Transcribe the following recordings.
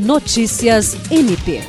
Notícias MP.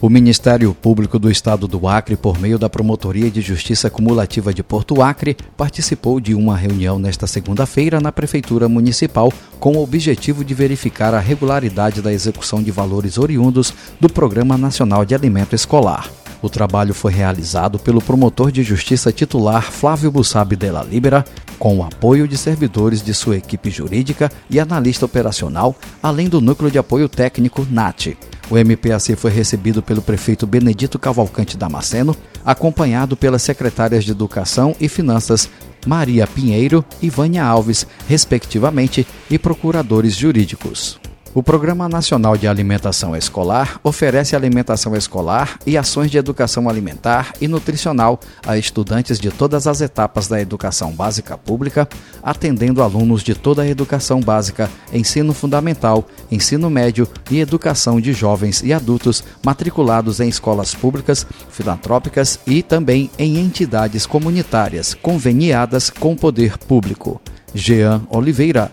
O Ministério Público do Estado do Acre, por meio da Promotoria de Justiça Cumulativa de Porto Acre, participou de uma reunião nesta segunda-feira na Prefeitura Municipal com o objetivo de verificar a regularidade da execução de valores oriundos do Programa Nacional de Alimento Escolar. O trabalho foi realizado pelo promotor de justiça titular Flávio Bussabi la Libera, com o apoio de servidores de sua equipe jurídica e analista operacional, além do núcleo de apoio técnico NAT. O MPAC foi recebido pelo prefeito Benedito Cavalcante Damasceno, acompanhado pelas secretárias de Educação e Finanças Maria Pinheiro e Vânia Alves, respectivamente, e procuradores jurídicos. O Programa Nacional de Alimentação Escolar oferece alimentação escolar e ações de educação alimentar e nutricional a estudantes de todas as etapas da educação básica pública, atendendo alunos de toda a educação básica, ensino fundamental, ensino médio e educação de jovens e adultos matriculados em escolas públicas, filantrópicas e também em entidades comunitárias conveniadas com o poder público. Jean Oliveira,